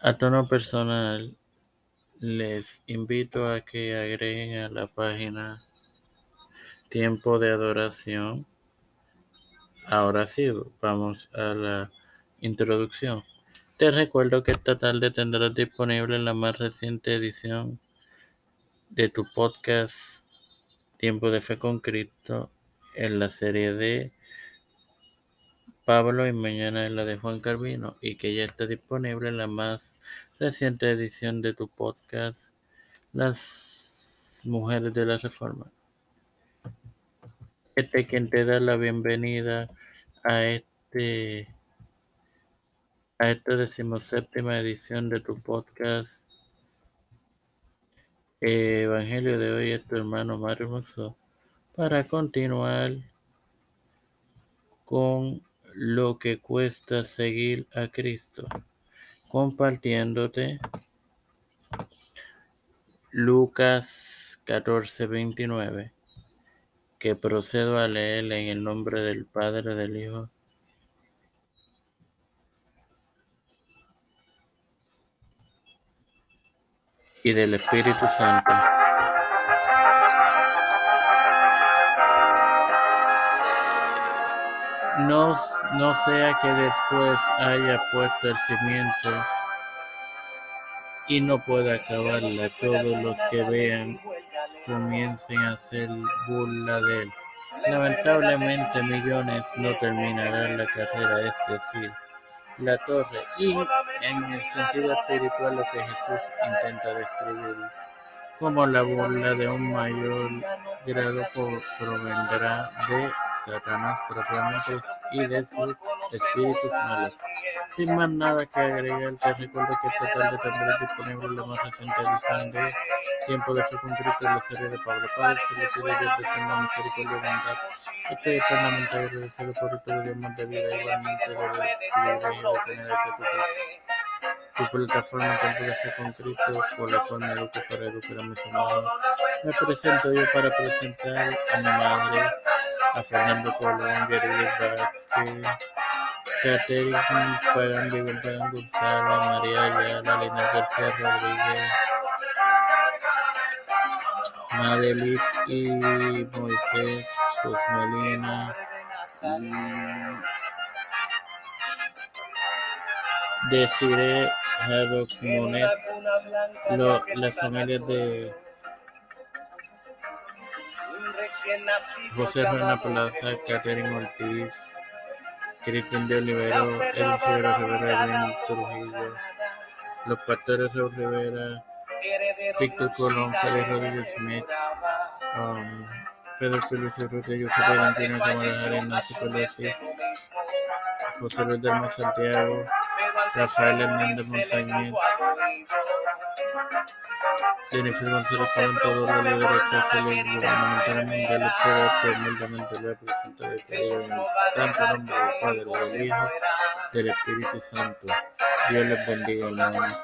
A tono personal, les invito a que agreguen a la página Tiempo de Adoración. Ahora sí, vamos a la introducción. Te recuerdo que esta tarde tendrás disponible la más reciente edición de tu podcast Tiempo de Fe con Cristo en la serie de Pablo y mañana en la de Juan Carvino y que ya está disponible la más reciente edición de tu podcast Las Mujeres de la Reforma. Este quien te da la bienvenida a este a esta decimoséptima edición de tu podcast Evangelio de hoy es tu hermano Mario Hermoso para continuar con lo que cuesta seguir a Cristo, compartiéndote Lucas 14:29, que procedo a leer en el nombre del Padre, del Hijo y del Espíritu Santo. No, no sea que después haya puesto el cimiento y no pueda acabarla. Todos los que vean comiencen a hacer burla de él. Lamentablemente millones no terminarán la carrera, es decir, la torre. Y en el sentido espiritual lo que Jesús intenta describir como la burla de un mayor grado provendrá de Satanás propiamente y de sus espíritus malos. Sin más nada que agregar, te recuerdo que esta tarde tendrás disponible la más reciente edición de Tiempo de Cristo en la serie de Pablo Padre, se le pide Dios de eterna misericordia y bondad. Estoy eternamente agradecido por todo Dios de vida, igualmente del privilegio de tener este tu, plataforma Tiempo de Ser con la cual me educo para educar a mis hermanos. Me presento yo para presentar a mi madre, a Fernando Colón, Vázquez, Catherine Pagan, Libertad González, María Ayala, Lina García Rodríguez, Madelis y Moisés Cosmelina, Desiree Haddock Monet, lo, las familias de José Rana Plaza, Catherine Ortiz, Cristian de Olivero, Edwin Rivera Edwin Trujillo, los pastores Raúl Rivera, Víctor Colón, Félix Rodríguez Smith, um, Pedro Peluso Rodríguez, José Valentino Cámara Arenas, Pelosi, José Luis Delmo Santiago, Rafael Hernández Montañez, Jennifer González Colón, todos los líderes eclesiales gubernamentales mundiales, todo esto humildemente lo representa de todo en el santo nombre del Padre, del Hijo, del Espíritu Santo. Dios les bendiga, hermanos.